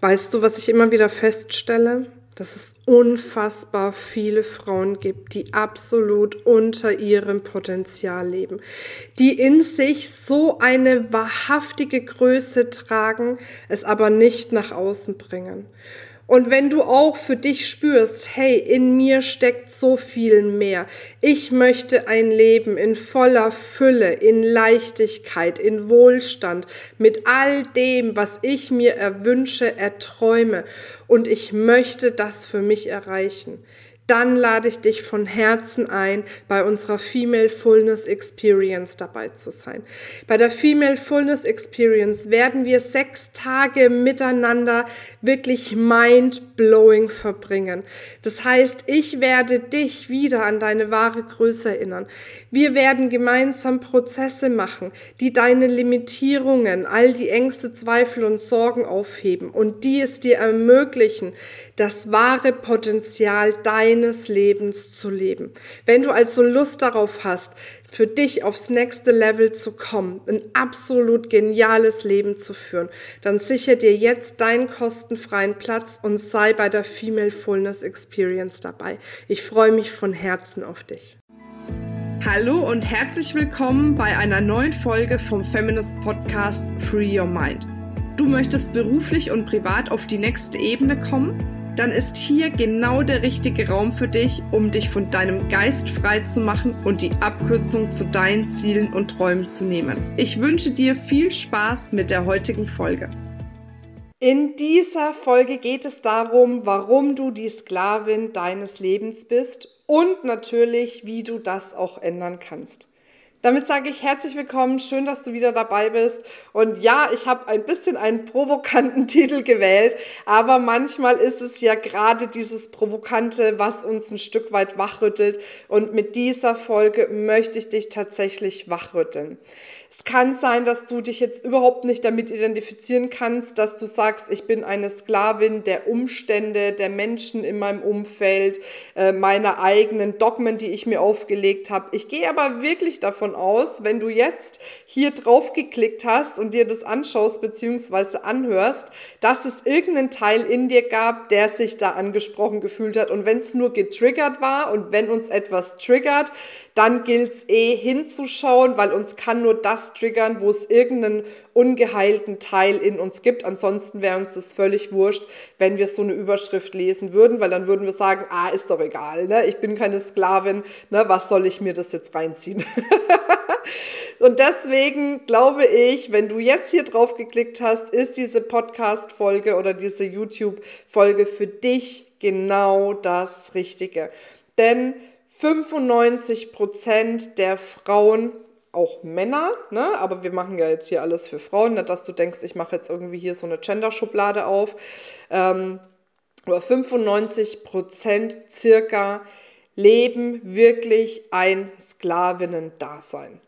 Weißt du, was ich immer wieder feststelle? Dass es unfassbar viele Frauen gibt, die absolut unter ihrem Potenzial leben, die in sich so eine wahrhaftige Größe tragen, es aber nicht nach außen bringen. Und wenn du auch für dich spürst, hey, in mir steckt so viel mehr. Ich möchte ein Leben in voller Fülle, in Leichtigkeit, in Wohlstand, mit all dem, was ich mir erwünsche, erträume. Und ich möchte das für mich erreichen dann lade ich dich von Herzen ein, bei unserer Female Fullness Experience dabei zu sein. Bei der Female Fullness Experience werden wir sechs Tage miteinander wirklich mind-blowing verbringen. Das heißt, ich werde dich wieder an deine wahre Größe erinnern. Wir werden gemeinsam Prozesse machen, die deine Limitierungen, all die Ängste, Zweifel und Sorgen aufheben und die es dir ermöglichen, das wahre Potenzial deines Lebens zu leben. Wenn du also Lust darauf hast, für dich aufs nächste Level zu kommen, ein absolut geniales Leben zu führen, dann sicher dir jetzt deinen kostenfreien Platz und sei bei der Female Fullness Experience dabei. Ich freue mich von Herzen auf dich. Hallo und herzlich willkommen bei einer neuen Folge vom Feminist Podcast Free Your Mind. Du möchtest beruflich und privat auf die nächste Ebene kommen? Dann ist hier genau der richtige Raum für dich, um dich von deinem Geist frei zu machen und die Abkürzung zu deinen Zielen und Träumen zu nehmen. Ich wünsche dir viel Spaß mit der heutigen Folge. In dieser Folge geht es darum, warum du die Sklavin deines Lebens bist und natürlich, wie du das auch ändern kannst. Damit sage ich herzlich willkommen, schön, dass du wieder dabei bist. Und ja, ich habe ein bisschen einen provokanten Titel gewählt, aber manchmal ist es ja gerade dieses Provokante, was uns ein Stück weit wachrüttelt. Und mit dieser Folge möchte ich dich tatsächlich wachrütteln. Es kann sein, dass du dich jetzt überhaupt nicht damit identifizieren kannst, dass du sagst, ich bin eine Sklavin der Umstände, der Menschen in meinem Umfeld, äh, meiner eigenen Dogmen, die ich mir aufgelegt habe. Ich gehe aber wirklich davon aus, wenn du jetzt hier drauf geklickt hast und dir das anschaust bzw. anhörst, dass es irgendeinen Teil in dir gab, der sich da angesprochen gefühlt hat. Und wenn es nur getriggert war und wenn uns etwas triggert, dann gilt es eh hinzuschauen, weil uns kann nur das triggern, wo es irgendeinen ungeheilten Teil in uns gibt. Ansonsten wäre uns das völlig wurscht, wenn wir so eine Überschrift lesen würden, weil dann würden wir sagen, ah, ist doch egal, ne? ich bin keine Sklavin, ne? was soll ich mir das jetzt reinziehen? Und deswegen glaube ich, wenn du jetzt hier drauf geklickt hast, ist diese Podcast-Folge oder diese YouTube-Folge für dich genau das Richtige. Denn 95 Prozent der Frauen, auch Männer, ne? aber wir machen ja jetzt hier alles für Frauen, nicht dass du denkst, ich mache jetzt irgendwie hier so eine Gender-Schublade auf, ähm, aber 95 Prozent circa leben wirklich ein Sklavinnen-Dasein.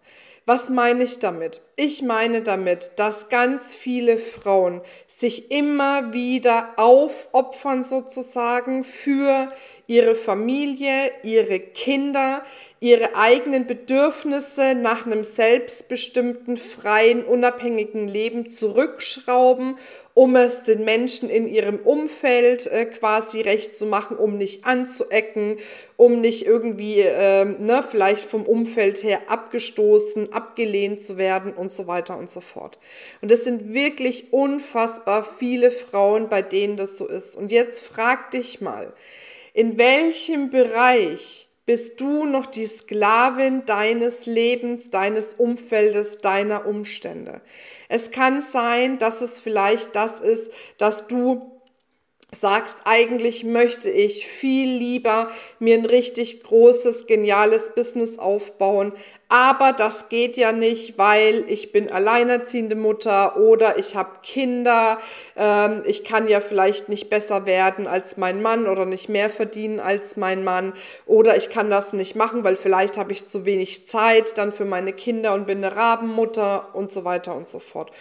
Was meine ich damit? Ich meine damit, dass ganz viele Frauen sich immer wieder aufopfern sozusagen für ihre Familie, ihre Kinder, ihre eigenen Bedürfnisse nach einem selbstbestimmten, freien, unabhängigen Leben zurückschrauben, um es den Menschen in ihrem Umfeld äh, quasi recht zu machen, um nicht anzuecken, um nicht irgendwie äh, ne, vielleicht vom Umfeld her abgestoßen, abgelehnt zu werden und so weiter und so fort. Und es sind wirklich unfassbar viele Frauen, bei denen das so ist. Und jetzt frag dich mal, in welchem Bereich bist du noch die Sklavin deines Lebens, deines Umfeldes, deiner Umstände? Es kann sein, dass es vielleicht das ist, dass du sagst, eigentlich möchte ich viel lieber mir ein richtig großes, geniales Business aufbauen, aber das geht ja nicht, weil ich bin alleinerziehende Mutter oder ich habe Kinder, ähm, ich kann ja vielleicht nicht besser werden als mein Mann oder nicht mehr verdienen als mein Mann oder ich kann das nicht machen, weil vielleicht habe ich zu wenig Zeit dann für meine Kinder und bin eine Rabenmutter und so weiter und so fort.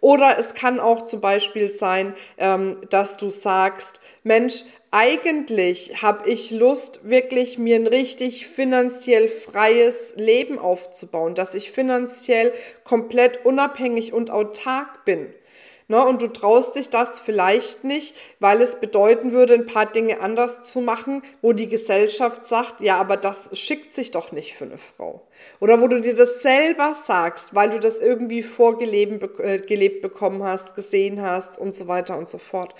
Oder es kann auch zum Beispiel sein, ähm, dass du sagst, Mensch, eigentlich habe ich Lust, wirklich mir ein richtig finanziell freies Leben aufzubauen, dass ich finanziell komplett unabhängig und autark bin. Ne? Und du traust dich das vielleicht nicht, weil es bedeuten würde, ein paar Dinge anders zu machen, wo die Gesellschaft sagt, ja, aber das schickt sich doch nicht für eine Frau. Oder wo du dir das selber sagst, weil du das irgendwie vorgelebt äh, gelebt bekommen hast, gesehen hast und so weiter und so fort.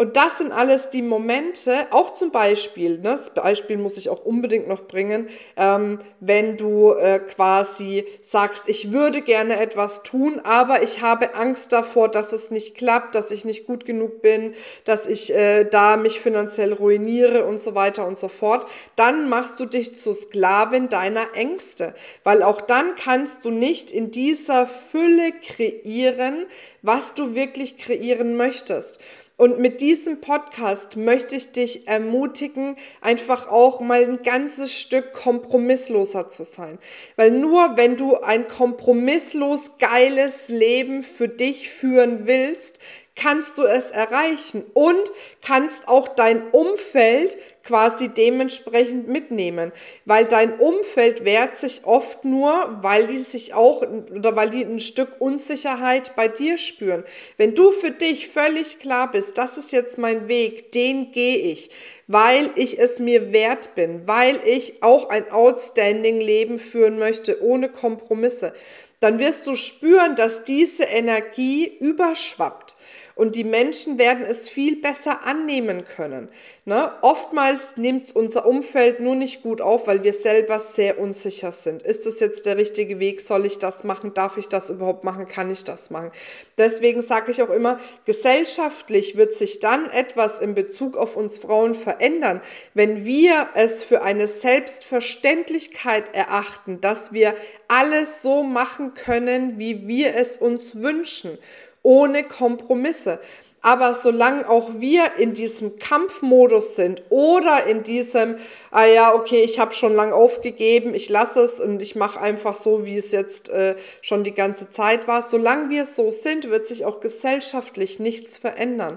Und das sind alles die Momente, auch zum Beispiel, ne, das Beispiel muss ich auch unbedingt noch bringen, ähm, wenn du äh, quasi sagst, ich würde gerne etwas tun, aber ich habe Angst davor, dass es nicht klappt, dass ich nicht gut genug bin, dass ich äh, da mich finanziell ruiniere und so weiter und so fort, dann machst du dich zur Sklavin deiner Ängste, weil auch dann kannst du nicht in dieser Fülle kreieren, was du wirklich kreieren möchtest. Und mit diesem Podcast möchte ich dich ermutigen, einfach auch mal ein ganzes Stück kompromissloser zu sein. Weil nur wenn du ein kompromisslos geiles Leben für dich führen willst, kannst du es erreichen und kannst auch dein Umfeld quasi dementsprechend mitnehmen, weil dein Umfeld wehrt sich oft nur, weil die sich auch oder weil die ein Stück Unsicherheit bei dir spüren. Wenn du für dich völlig klar bist, das ist jetzt mein Weg, den gehe ich, weil ich es mir wert bin, weil ich auch ein outstanding Leben führen möchte ohne Kompromisse, dann wirst du spüren, dass diese Energie überschwappt und die Menschen werden es viel besser annehmen können. Ne? Oftmals nimmt es unser Umfeld nur nicht gut auf, weil wir selber sehr unsicher sind. Ist das jetzt der richtige Weg? Soll ich das machen? Darf ich das überhaupt machen? Kann ich das machen? Deswegen sage ich auch immer, gesellschaftlich wird sich dann etwas in Bezug auf uns Frauen verändern, wenn wir es für eine Selbstverständlichkeit erachten, dass wir alles so machen können, wie wir es uns wünschen ohne Kompromisse. Aber solange auch wir in diesem Kampfmodus sind oder in diesem, ah ja, okay, ich habe schon lang aufgegeben, ich lasse es und ich mache einfach so, wie es jetzt äh, schon die ganze Zeit war, solange wir so sind, wird sich auch gesellschaftlich nichts verändern.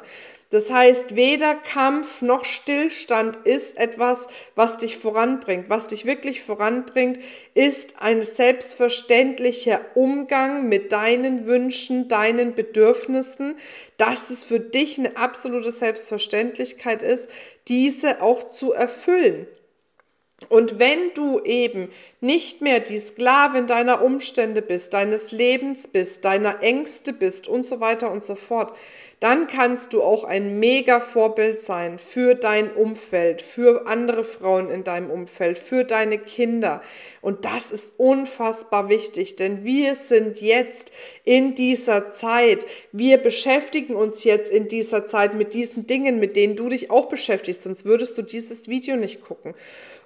Das heißt, weder Kampf noch Stillstand ist etwas, was dich voranbringt. Was dich wirklich voranbringt, ist ein selbstverständlicher Umgang mit deinen Wünschen, deinen Bedürfnissen, dass es für dich eine absolute Selbstverständlichkeit ist, diese auch zu erfüllen. Und wenn du eben nicht mehr die Sklavin deiner Umstände bist, deines Lebens bist, deiner Ängste bist und so weiter und so fort, dann kannst du auch ein mega Vorbild sein für dein Umfeld, für andere Frauen in deinem Umfeld, für deine Kinder. Und das ist unfassbar wichtig, denn wir sind jetzt in dieser Zeit, wir beschäftigen uns jetzt in dieser Zeit mit diesen Dingen, mit denen du dich auch beschäftigst, sonst würdest du dieses Video nicht gucken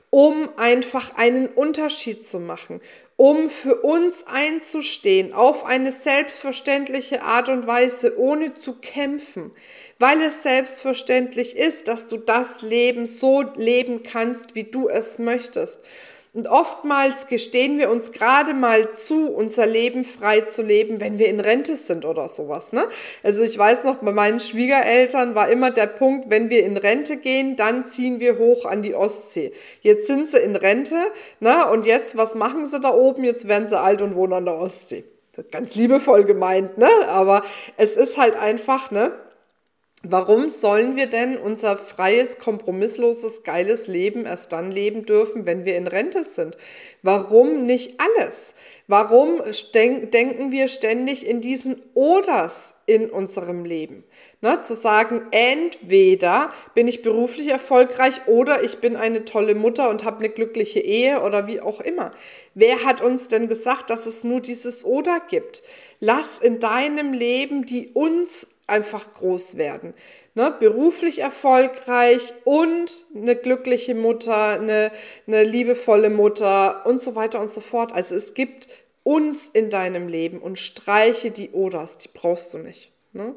um einfach einen Unterschied zu machen, um für uns einzustehen auf eine selbstverständliche Art und Weise, ohne zu kämpfen, weil es selbstverständlich ist, dass du das Leben so leben kannst, wie du es möchtest. Und oftmals gestehen wir uns gerade mal zu, unser Leben frei zu leben, wenn wir in Rente sind oder sowas. Ne? Also ich weiß noch, bei meinen Schwiegereltern war immer der Punkt, wenn wir in Rente gehen, dann ziehen wir hoch an die Ostsee. Jetzt sind sie in Rente ne? und jetzt, was machen sie da oben? Jetzt werden sie alt und wohnen an der Ostsee. Ganz liebevoll gemeint, ne? aber es ist halt einfach, ne? Warum sollen wir denn unser freies, kompromissloses, geiles Leben erst dann leben dürfen, wenn wir in Rente sind? Warum nicht alles? Warum denken wir ständig in diesen Oders in unserem Leben? Ne, zu sagen, entweder bin ich beruflich erfolgreich oder ich bin eine tolle Mutter und habe eine glückliche Ehe oder wie auch immer. Wer hat uns denn gesagt, dass es nur dieses Oder gibt? Lass in deinem Leben die uns einfach groß werden. Ne? Beruflich erfolgreich und eine glückliche Mutter, eine, eine liebevolle Mutter und so weiter und so fort. Also es gibt uns in deinem Leben und streiche die Oders, die brauchst du nicht. Ne?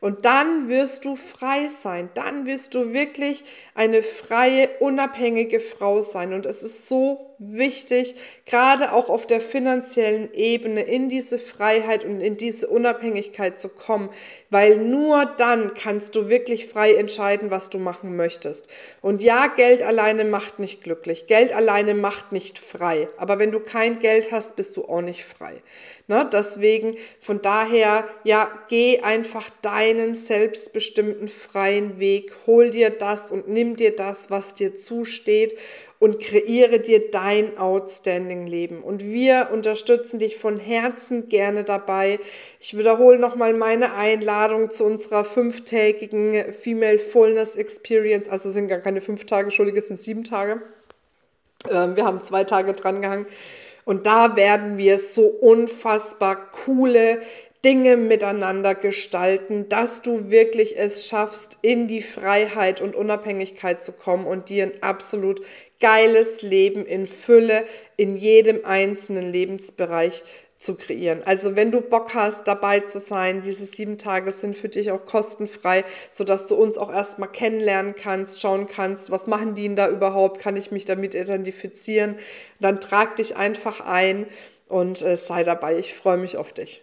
Und dann wirst du frei sein, dann wirst du wirklich eine freie, unabhängige Frau sein. Und es ist so wichtig, gerade auch auf der finanziellen Ebene in diese Freiheit und in diese Unabhängigkeit zu kommen, weil nur dann kannst du wirklich frei entscheiden, was du machen möchtest. Und ja, Geld alleine macht nicht glücklich, Geld alleine macht nicht frei, aber wenn du kein Geld hast, bist du auch nicht frei. Ne? Deswegen, von daher, ja, geh einfach einfach deinen selbstbestimmten freien Weg. Hol dir das und nimm dir das, was dir zusteht und kreiere dir dein outstanding Leben. Und wir unterstützen dich von Herzen gerne dabei. Ich wiederhole nochmal meine Einladung zu unserer fünftägigen Female Fullness Experience. Also sind gar keine fünf Tage, Entschuldige, es sind sieben Tage. Ähm, wir haben zwei Tage dran gehangen. Und da werden wir so unfassbar coole Dinge miteinander gestalten, dass du wirklich es schaffst, in die Freiheit und Unabhängigkeit zu kommen und dir ein absolut geiles Leben in Fülle in jedem einzelnen Lebensbereich zu kreieren. Also wenn du Bock hast, dabei zu sein, diese sieben Tage sind für dich auch kostenfrei, sodass du uns auch erstmal kennenlernen kannst, schauen kannst, was machen die denn da überhaupt, kann ich mich damit identifizieren. Dann trag dich einfach ein und äh, sei dabei. Ich freue mich auf dich.